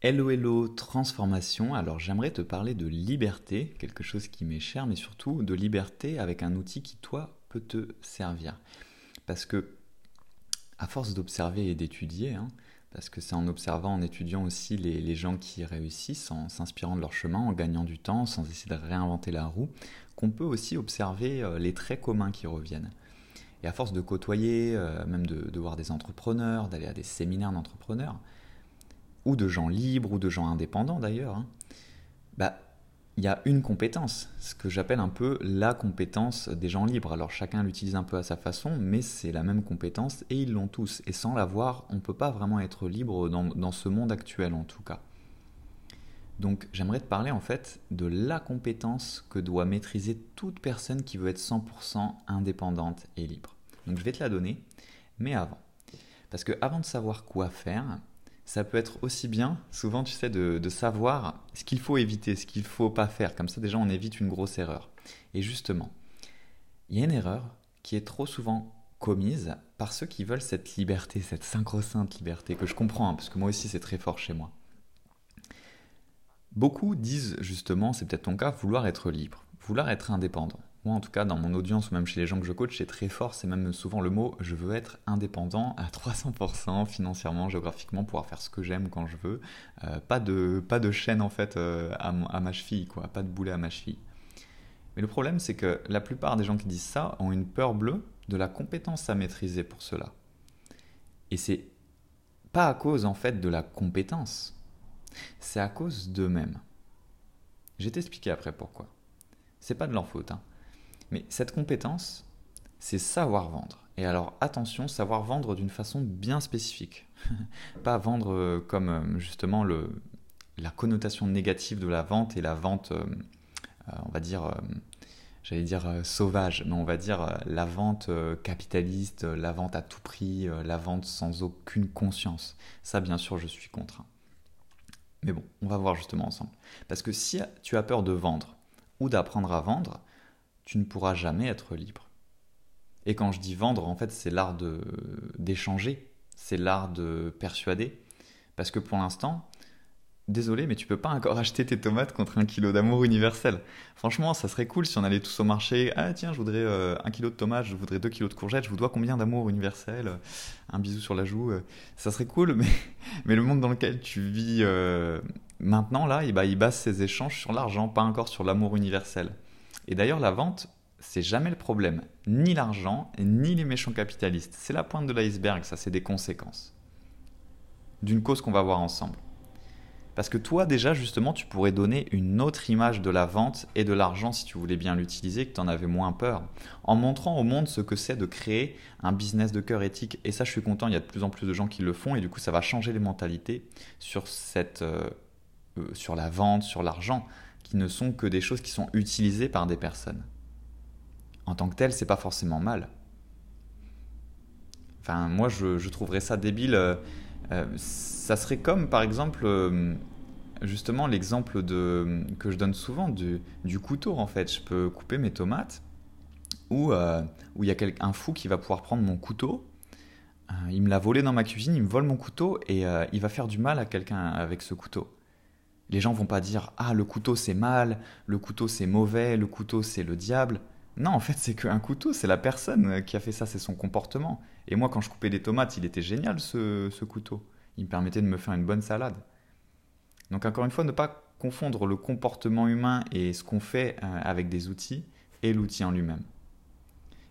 Hello hello transformation, alors j'aimerais te parler de liberté, quelque chose qui m'est cher, mais surtout de liberté avec un outil qui toi peut te servir. Parce que à force d'observer et d'étudier, hein, parce que c'est en observant, en étudiant aussi les, gens qui réussissent, en s'inspirant de leur chemin, en gagnant du temps, sans essayer de réinventer la roue, qu'on peut aussi observer euh, les traits communs qui reviennent. Et à force de côtoyer, euh, même de voir des entrepreneurs, d'aller à des séminaires d'entrepreneurs, ou de gens libres, ou de gens indépendants d'ailleurs, hein, bah, il y a une compétence, ce que j'appelle un peu la compétence des gens libres. Alors chacun l'utilise un peu à sa façon, mais c'est la même compétence et ils l'ont tous. Et sans l'avoir, on ne peut pas vraiment être libre dans, dans ce monde actuel en tout cas. Donc j'aimerais te parler en fait de la compétence que doit maîtriser toute personne qui veut être 100% indépendante et libre. Donc je vais te la donner, mais avant. Parce que avant de savoir quoi faire, ça peut être aussi bien, souvent tu sais, de, savoir ce qu'il faut éviter, ce qu'il ne faut pas faire. Comme ça déjà on évite une grosse erreur. Et justement, il y a une erreur qui est trop souvent commise par ceux qui veulent cette liberté, cette synchro-sainte liberté, que je comprends, hein, parce que moi aussi c'est très fort chez moi. Beaucoup disent justement, c'est peut-être ton cas, vouloir être libre, vouloir être indépendant moi en tout cas dans mon audience ou même chez les gens que je coach, c'est très fort, c'est même souvent le mot je veux être indépendant à 300% financièrement, géographiquement, pouvoir faire ce que j'aime quand je veux. Euh, pas, de, pas de chaîne en fait euh, à, à, ma cheville, quoi, pas de boulet à ma cheville. Mais le problème c'est que la plupart des gens qui disent ça ont une peur bleue de la compétence à maîtriser pour cela. Et c'est pas à cause en fait de la compétence, c'est à cause d'eux-mêmes. Je vais t'expliquer après pourquoi. C'est pas de leur faute. Hein. Mais cette compétence, c'est savoir vendre. Et alors attention, savoir vendre d'une façon bien spécifique. Pas vendre euh, comme euh, justement le, la connotation négative de la vente et la vente, euh, on va dire, j'allais dire sauvage, mais on va dire la vente capitaliste, la vente à tout prix, la vente sans aucune conscience. Ça, bien sûr, je suis contre. Mais bon, on va voir justement ensemble. Parce que si tu as peur de vendre ou d'apprendre à vendre, tu ne pourras jamais être libre. Et quand je dis vendre, en fait, c'est l'art d'échanger, c'est l'art de persuader. Parce que pour l'instant, désolé, mais tu peux pas encore acheter tes tomates contre un kilo d'amour universel. Franchement, ça serait cool si on allait tous au marché. Ah tiens, je voudrais euh, un kilo de tomates, je voudrais deux kilos de courgettes, je vous dois combien d'amour universel Un bisou sur la joue. Euh. ça serait cool, mais, le monde dans lequel tu vis euh, maintenant, là, eh ben, il base ses échanges sur l'argent, pas encore sur l'amour universel. Et d'ailleurs, la vente, c'est jamais le problème. Ni l'argent, ni les méchants capitalistes. C'est la pointe de l'iceberg, ça, c'est des conséquences. D'une cause qu'on va voir ensemble. Parce que toi, déjà, justement, tu pourrais donner une autre image de la vente et de l'argent si tu voulais bien l'utiliser, que tu en avais moins peur, en montrant au monde ce que c'est de créer un business de cœur éthique. Et ça, je suis content, il y a de plus en plus de gens qui le font, et du coup, ça va changer les mentalités sur, cette, euh, euh, sur la vente, sur l'argent qui ne sont que des choses qui sont utilisées par des personnes. En tant que tel, c'est pas forcément mal. Enfin, moi, je, trouverais ça débile. Euh, euh, ça serait comme, par exemple, euh, justement, l'exemple que je donne souvent du, couteau, en fait. Je peux couper mes tomates, ou il y a un fou qui va pouvoir prendre mon couteau, il me l'a volé dans ma cuisine, il me vole mon couteau, et il va faire du mal à quelqu'un avec ce couteau. Les gens vont pas dire ah le couteau c'est mal, le couteau c'est mauvais, le couteau c'est le diable. Non, en fait, c'est qu'un couteau, c'est la personne qui a fait ça, c'est son comportement. Et moi, quand je coupais des tomates, il était génial ce, ce couteau. Il me permettait de me faire une bonne salade. Donc, encore une fois, ne pas confondre le comportement humain et ce qu'on fait euh, avec des outils et l'outil en lui-même.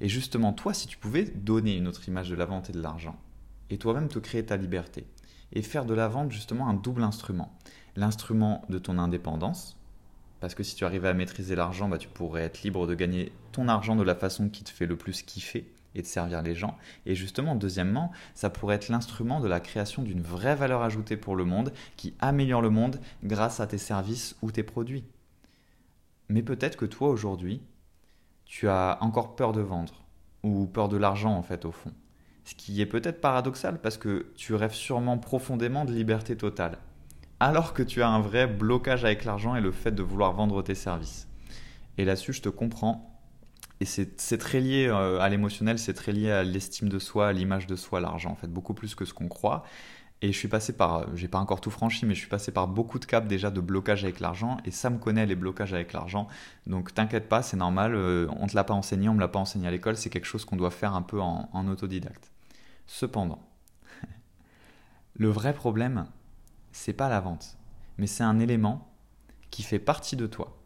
Et justement, toi, si tu pouvais donner une autre image de la vente et de l'argent, et toi-même te créer ta liberté, et faire de la vente justement un double instrument. L'instrument de ton indépendance, parce que si tu arrivais à maîtriser l'argent, bah, tu pourrais être libre de gagner ton argent de la façon qui te fait le plus kiffer et de servir les gens. Et justement, deuxièmement, ça pourrait être l'instrument de la création d'une vraie valeur ajoutée pour le monde qui améliore le monde grâce à tes services ou tes produits. Mais peut-être que toi aujourd'hui, tu as encore peur de vendre ou peur de l'argent en fait au fond. Ce qui est peut-être paradoxal parce que tu rêves sûrement profondément de liberté totale, alors que tu as un vrai blocage avec l'argent et le fait de vouloir vendre tes services. Et là-dessus, je te comprends. Et c'est très lié euh, à l'émotionnel, c'est très lié à l'estime de soi, à l'image de soi, l'argent, en fait, beaucoup plus que ce qu'on croit. Et je suis passé par, j'ai pas encore tout franchi, mais je suis passé par beaucoup de caps déjà de blocage avec l'argent. Et ça me connaît les blocages avec l'argent. Donc t'inquiète pas, c'est normal. Euh, on te l'a pas enseigné, on me l'a pas enseigné à l'école. C'est quelque chose qu'on doit faire un peu en autodidacte. Cependant, le vrai problème, c'est pas la vente, mais c'est un élément qui fait partie de toi.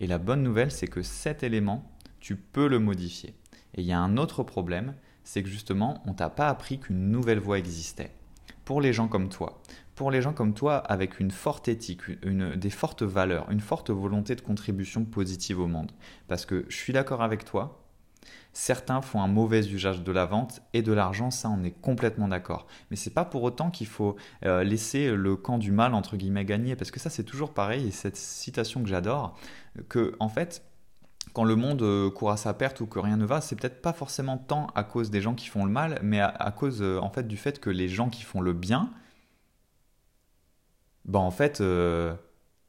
Et la bonne nouvelle, c'est que cet élément, tu peux le modifier. Et il y a un autre problème, c'est que justement, on t'a pas appris qu'une nouvelle voie existait pour les gens comme toi, pour les gens comme toi avec une forte éthique, des fortes valeurs, une forte volonté de contribution positive au monde. Parce que je suis d'accord avec toi, certains font un mauvais usage de la vente et de l'argent, ça on est complètement d'accord. Mais c'est pas pour autant qu'il faut euh, laisser le camp du mal entre guillemets gagner, parce que ça c'est toujours pareil, et cette citation que j'adore, que en fait quand le monde euh, court à sa perte ou que rien ne va, c'est peut-être pas forcément tant à cause des gens qui font le mal, mais à, cause euh, en fait du fait que les gens qui font le bien, ben en fait, ne,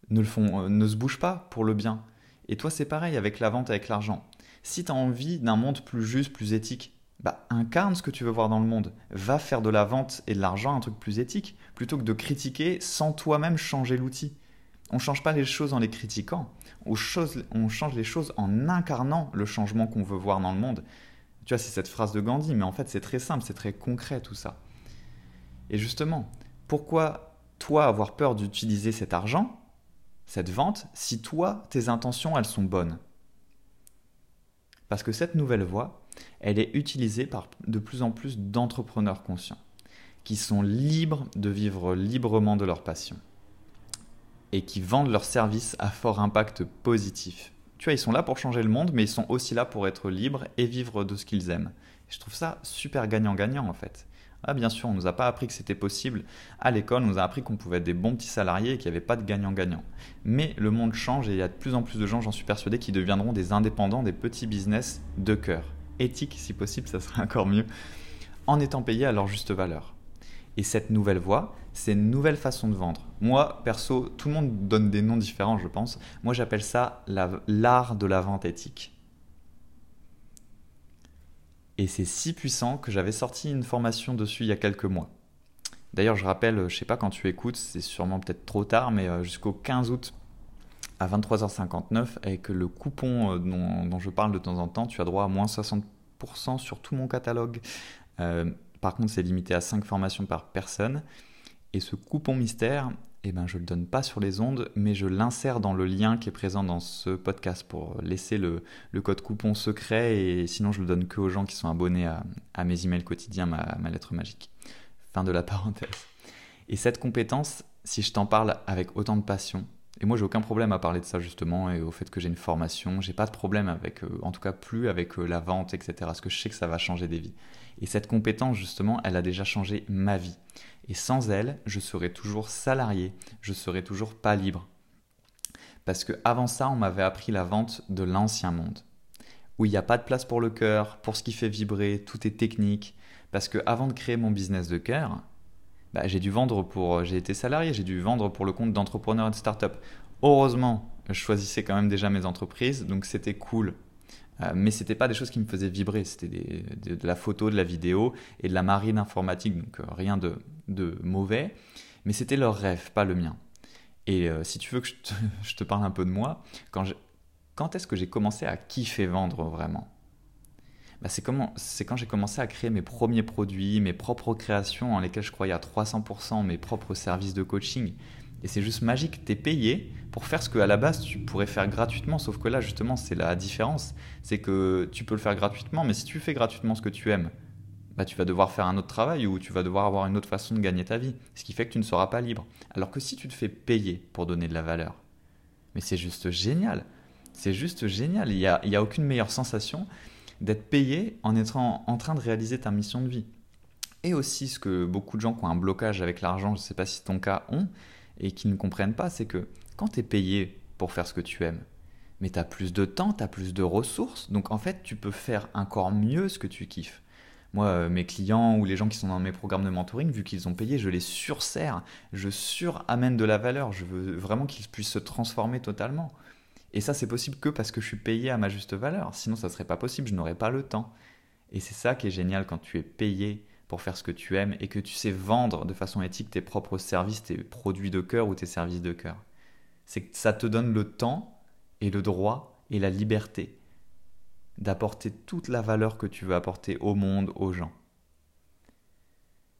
le font, ne se bougent pas pour le bien. Et toi, c'est pareil avec la vente, avec l'argent. Si tu as envie d'un monde plus juste, plus éthique, bah, incarne ce que tu veux voir dans le monde. Va faire de la vente et de l'argent un truc plus éthique, plutôt que de critiquer sans toi-même changer l'outil. On ne change pas les choses en les critiquant, on, change les choses en incarnant le changement qu'on veut voir dans le monde. Tu vois, c'est cette phrase de Gandhi, mais en fait c'est très simple, c'est très concret tout ça. Et justement, pourquoi toi avoir peur d'utiliser cet argent, cette vente, si toi, tes intentions, elles sont bonnes? Parce que cette nouvelle voie, elle est utilisée par de plus en plus d'entrepreneurs conscients, qui sont libres de vivre librement de leur passion et qui vendent leurs services à fort impact positif. Tu vois, ils sont là pour changer le monde, mais ils sont aussi là pour être libres et vivre de ce qu'ils aiment. je trouve ça super gagnant-gagnant en fait. Ah, bien sûr, on ne nous a pas appris que c'était possible. À l'école, on nous a appris qu'on pouvait être des bons petits salariés et qu'il n'y avait pas de gagnant-gagnant. Mais le monde change et il y a de plus en plus de gens, j'en suis persuadé, qui deviendront des indépendants, des petits business de cœur. Éthique, si possible, ça serait encore mieux, en étant payés à leur juste valeur. Et cette nouvelle voie, c'est une nouvelle façon de vendre. Moi, perso, tout le monde donne des noms différents, je pense. Moi, j'appelle ça l'art de la vente éthique. Et c'est si puissant que j'avais sorti une formation dessus il y a quelques mois. D'ailleurs, je rappelle, je sais pas quand tu écoutes, c'est sûrement peut-être trop tard, mais euh, jusqu'au 15 août à 23h59, avec le coupon euh, dont, je parle de temps en temps, tu as droit à moins 60% sur tout mon catalogue. Euh, par contre, c'est limité à 5 formations par personne. Et ce coupon mystère, eh ben, je ne le donne pas sur les ondes, mais je l'insère dans le lien qui est présent dans ce podcast pour laisser le, code coupon secret. Et sinon, je le donne que aux gens qui sont abonnés à, mes emails quotidiens, ma, ma lettre magique. Fin de la parenthèse. Et cette compétence, si je t'en parle avec autant de passion, et moi, j'ai aucun problème à parler de ça justement et au fait que j'ai une formation. J'ai pas de problème avec, euh, en tout cas plus avec euh, la vente, etc. Parce que je sais que ça va changer des vies. Et cette compétence, justement, elle a déjà changé ma vie. Et sans elle, je serais toujours salarié, je serais toujours pas libre. Parce que avant ça, on m'avait appris la vente de l'ancien monde, où il n'y a pas de place pour le cœur, pour ce qui fait vibrer, tout est technique. Parce que avant de créer mon business de cœur, bah, j'ai dû vendre pour, j'ai été salarié, j'ai dû vendre pour le compte d'entrepreneurs et de start-up. Heureusement, je choisissais quand même déjà mes entreprises, donc c'était cool. Euh, mais c'était pas des choses qui me faisaient vibrer, c'était de, la photo, de la vidéo et de la marine informatique, donc euh, rien de, de, mauvais. Mais c'était leur rêve, pas le mien. Et euh, si tu veux que je te, je te, parle un peu de moi, quand, quand est-ce que j'ai commencé à kiffer vendre vraiment? Bah, c'est quand j'ai commencé à créer mes premiers produits, mes propres créations en lesquelles je croyais à 300%, mes propres services de coaching. Et c'est juste magique, tu es payé pour faire ce que à la base tu pourrais faire gratuitement, sauf que là justement c'est la différence, c'est que tu peux le faire gratuitement, mais si tu fais gratuitement ce que tu aimes, bah, tu vas devoir faire un autre travail ou tu vas devoir avoir une autre façon de gagner ta vie, ce qui fait que tu ne seras pas libre. Alors que si tu te fais payer pour donner de la valeur, mais c'est juste génial, c'est juste génial, il n'y a, a aucune meilleure sensation d'être payé en étant en train de réaliser ta mission de vie. Et aussi, ce que beaucoup de gens qui ont un blocage avec l'argent, je ne sais pas si ton cas ont, et qui ne comprennent pas, c'est que quand tu es payé pour faire ce que tu aimes, mais tu as plus de temps, tu as plus de ressources, donc en fait, tu peux faire encore mieux ce que tu kiffes. Moi, euh, mes clients ou les gens qui sont dans mes programmes de mentoring, vu qu'ils ont payé, je les sursers, je suramène de la valeur, je veux vraiment qu'ils puissent se transformer totalement. Et ça, c'est possible que parce que je suis payé à ma juste valeur. Sinon, ça ne serait pas possible, je n'aurais pas le temps. Et c'est ça qui est génial quand tu es payé pour faire ce que tu aimes et que tu sais vendre de façon éthique tes propres services, tes produits de cœur ou tes services de cœur. C'est que ça te donne le temps et le droit et la liberté d'apporter toute la valeur que tu veux apporter au monde, aux gens.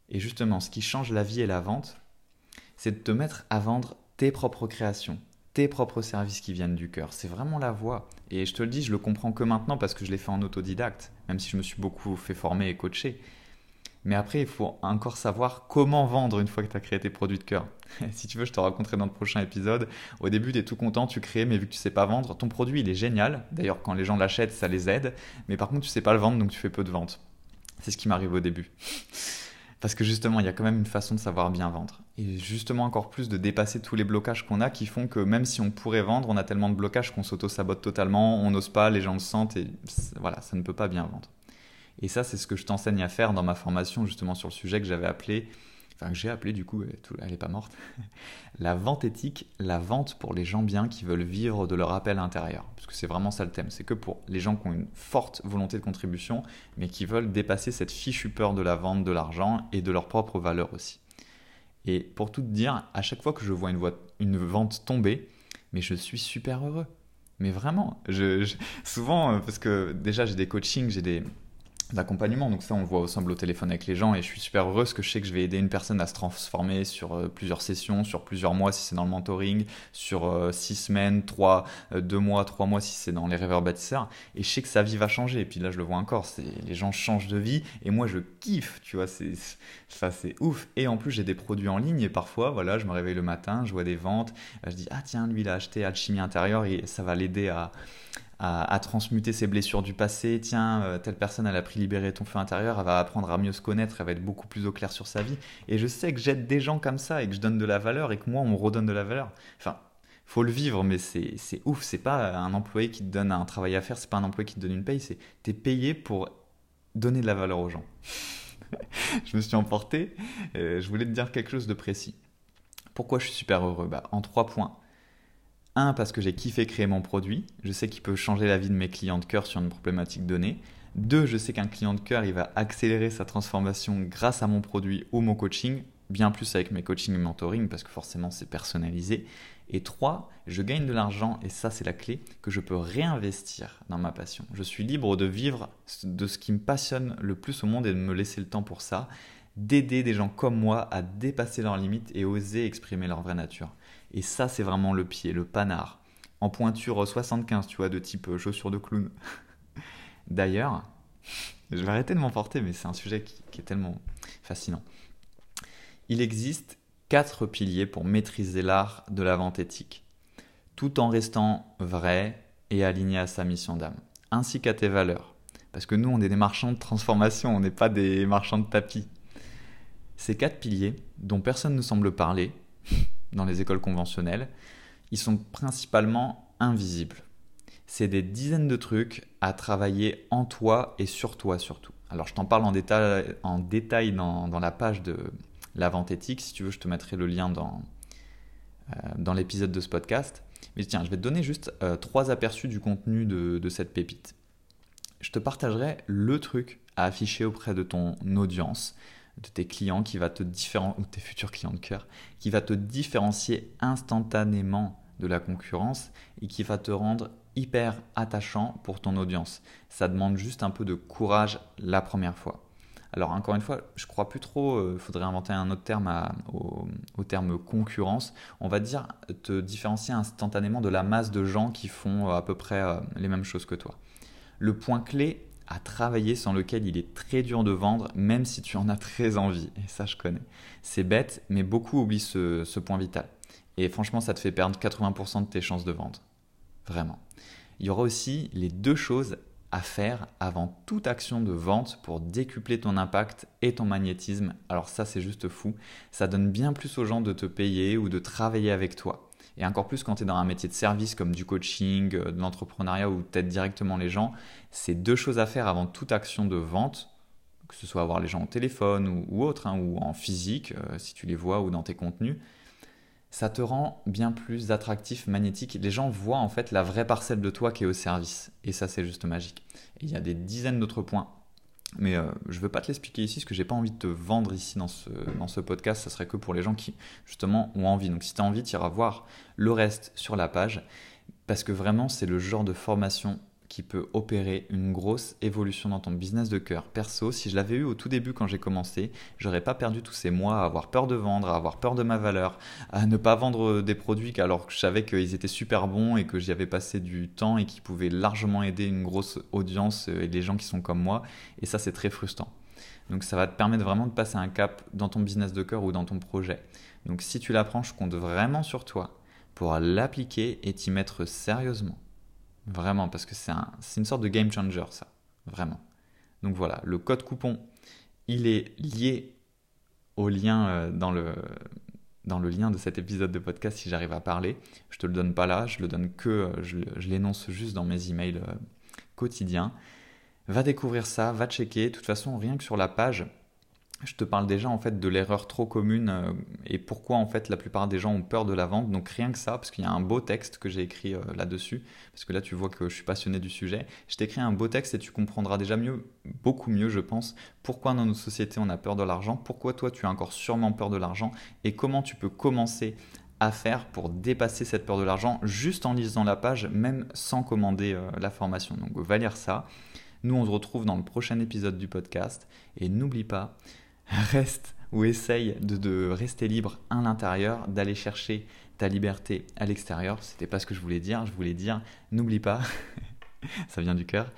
Et justement, ce qui change la vie et la vente, c'est de te mettre à vendre tes propres créations, tes propres services qui viennent du cœur. C'est vraiment la voie. Et je te le dis, je le comprends que maintenant parce que je l'ai fait en autodidacte, même si je me suis beaucoup fait former et coacher. Mais après, il faut encore savoir comment vendre une fois que tu as créé tes produits de cœur. si tu veux, je te raconterai dans le prochain épisode. Au début, tu es tout content, tu crées, mais vu que tu sais pas vendre, ton produit, il est génial. D'ailleurs, quand les gens l'achètent, ça les aide. Mais par contre, tu sais pas le vendre, donc tu fais peu de ventes. C'est ce qui m'arrive au début. Parce que justement, il y a quand même une façon de savoir bien vendre. Et justement, encore plus de dépasser tous les blocages qu'on a qui font que même si on pourrait vendre, on a tellement de blocages qu'on s'auto-sabote totalement, on n'ose pas, les gens le sentent et voilà, ça ne peut pas bien vendre. Et ça, c'est ce que je t'enseigne à faire dans ma formation justement sur le sujet que j'avais appelé enfin que j'ai appelé du coup, elle n'est pas morte, la vente éthique, la vente pour les gens bien qui veulent vivre de leur appel intérieur. Parce que c'est vraiment ça le thème, c'est que pour les gens qui ont une forte volonté de contribution, mais qui veulent dépasser cette fichue peur de la vente, de l'argent et de leur propre valeur aussi. Et pour tout te dire, à chaque fois que je vois une, vente tomber, mais je suis super heureux. Mais vraiment, souvent, euh, parce que déjà j'ai des coachings, j'ai des, d'accompagnement. Donc ça, on le voit ensemble au téléphone avec les gens et je suis super heureux parce que je sais que je vais aider une personne à se transformer sur euh, plusieurs sessions, sur plusieurs mois si c'est dans le mentoring, sur euh, six semaines, trois, euh, deux mois, trois mois si c'est dans les rêveurs bâtisseurs. Et je sais que sa vie va changer. Et puis là, je le vois encore, c'est les gens changent de vie et moi, je kiffe, tu vois, c'est ça, c'est ouf. Et en plus, j'ai des produits en ligne et parfois, voilà, je me réveille le matin, je vois des ventes, je dis ah tiens, lui il a acheté Alchimie intérieure et ça va l'aider à à, transmuter ses blessures du passé. Tiens, euh, telle personne, elle a pris libérer ton feu intérieur, elle va apprendre à mieux se connaître, elle va être beaucoup plus au clair sur sa vie. Et je sais que j'aide des gens comme ça et que je donne de la valeur et que moi, on redonne de la valeur. Enfin, faut le vivre, mais c'est ouf. C'est pas un employé qui te donne un travail à faire, c'est pas un employé qui te donne une paye, c'est t'es payé pour donner de la valeur aux gens. je me suis emporté, euh, je voulais te dire quelque chose de précis. Pourquoi je suis super heureux? Bah, En trois points. Un, parce que j'ai kiffé créer mon produit. Je sais qu'il peut changer la vie de mes clients de cœur sur une problématique donnée. Deux, je sais qu'un client de cœur, il va accélérer sa transformation grâce à mon produit ou mon coaching, bien plus avec mes coachings et mentoring, parce que forcément c'est personnalisé. Et trois, je gagne de l'argent, et ça c'est la clé, que je peux réinvestir dans ma passion. Je suis libre de vivre de ce qui me passionne le plus au monde et de me laisser le temps pour ça, d'aider des gens comme moi à dépasser leurs limites et oser exprimer leur vraie nature. Et ça, c'est vraiment le pied, le panard. En pointure 75, tu vois, de type euh, chaussure de clown. D'ailleurs, je vais arrêter de m'emporter, mais c'est un sujet qui, est tellement fascinant. Il existe quatre piliers pour maîtriser l'art de la vente éthique, tout en restant vrai et aligné à sa mission d'âme, ainsi qu'à tes valeurs. Parce que nous, on est des marchands de transformation, on n'est pas des marchands de tapis. Ces quatre piliers, dont personne ne semble parler, dans les écoles conventionnelles, ils sont principalement invisibles. C'est des dizaines de trucs à travailler en toi et sur toi surtout. Alors je t'en parle en détail, dans, la page de la vente éthique. Si tu veux, je te mettrai le lien dans, euh, dans l'épisode de ce podcast. Mais tiens, je vais te donner juste euh, trois aperçus du contenu de cette pépite. Je te partagerai le truc à afficher auprès de ton audience de tes clients qui va te différencier, ou tes futurs clients de cœur, qui va te différencier instantanément de la concurrence et qui va te rendre hyper attachant pour ton audience. Ça demande juste un peu de courage la première fois. Alors encore une fois, je crois plus trop, il euh, faudrait inventer un autre terme au, terme concurrence. On va dire te différencier instantanément de la masse de gens qui font euh, à peu près euh, les mêmes choses que toi. Le point clé à travailler sans lequel il est très dur de vendre, même si tu en as très envie. Et ça, je connais. C'est bête, mais beaucoup oublient ce, point vital. Et franchement, ça te fait perdre 80% de tes chances de vente. Vraiment. Il y aura aussi les deux choses à faire avant toute action de vente pour décupler ton impact et ton magnétisme. Alors ça, c'est juste fou. Ça donne bien plus aux gens de te payer ou de travailler avec toi. Et encore plus quand tu es dans un métier de service comme du coaching, euh, de l'entrepreneuriat ou peut-être directement les gens, c'est deux choses à faire avant toute action de vente, que ce soit avoir les gens au téléphone ou, autre, hein, ou en physique, euh, si tu les vois, ou dans tes contenus. Ça te rend bien plus attractif, magnétique. Les gens voient en fait la vraie parcelle de toi qui est au service. Et ça, c'est juste magique. Et il y a des dizaines d'autres points Mais euh, je ne veux pas te l'expliquer ici, parce que j'ai pas envie de te vendre ici dans ce, dans ce podcast. Ça serait que pour les gens qui, justement, ont envie. Donc, si tu as envie, tu iras voir le reste sur la page. Parce que vraiment, c'est le genre de formation qui peut opérer une grosse évolution dans ton business de cœur. Perso, si je l'avais eu au tout début quand j'ai commencé, j'aurais pas perdu tous ces mois à avoir peur de vendre, à avoir peur de ma valeur, à ne pas vendre des produits alors que je savais qu'ils étaient super bons et que j'y avais passé du temps et qui pouvaient largement aider une grosse audience et les gens qui sont comme moi. Et ça, c'est très frustrant. Donc ça va te permettre vraiment de passer un cap dans ton business de cœur ou dans ton projet. Donc si tu l'apprends, je compte vraiment sur toi pour l'appliquer et t'y mettre sérieusement. Vraiment, parce que c'est un, une sorte de game changer, ça. Vraiment. Donc voilà, le code coupon, il est lié au lien euh, dans le, dans le lien de cet épisode de podcast si j'arrive à parler. Je te le donne pas là, je le donne que, euh, je, je l'énonce juste dans mes emails euh, quotidiens. Va découvrir ça, va checker. De toute façon, rien que sur la page, je te parle déjà en fait de l'erreur trop commune euh, et pourquoi en fait la plupart des gens ont peur de la vente. Donc rien que ça, parce qu'il y a un beau texte que j'ai écrit euh, là-dessus, parce que là tu vois que je suis passionné du sujet. Je t'écris un beau texte et tu comprendras déjà mieux, beaucoup mieux je pense, pourquoi dans nos sociétés on a peur de l'argent, pourquoi toi tu as encore sûrement peur de l'argent et comment tu peux commencer à faire pour dépasser cette peur de l'argent juste en lisant la page, même sans commander euh, la formation. Donc va lire ça. Nous on se retrouve dans le prochain épisode du podcast et n'oublie pas reste ou essaye de, rester libre à l'intérieur, d'aller chercher ta liberté à l'extérieur. C'était pas ce que je voulais dire. Je voulais dire, n'oublie pas, ça vient du cœur,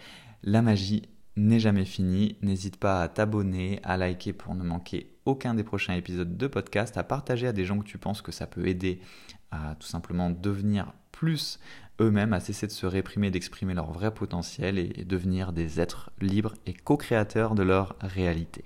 la magie n'est jamais finie. N'hésite pas à t'abonner, à liker pour ne manquer aucun des prochains épisodes de podcast, à partager à des gens que tu penses que ça peut aider à tout simplement devenir plus eux-mêmes, à cesser de se réprimer, d'exprimer leur vrai potentiel et devenir des êtres libres et co-créateurs de leur réalité.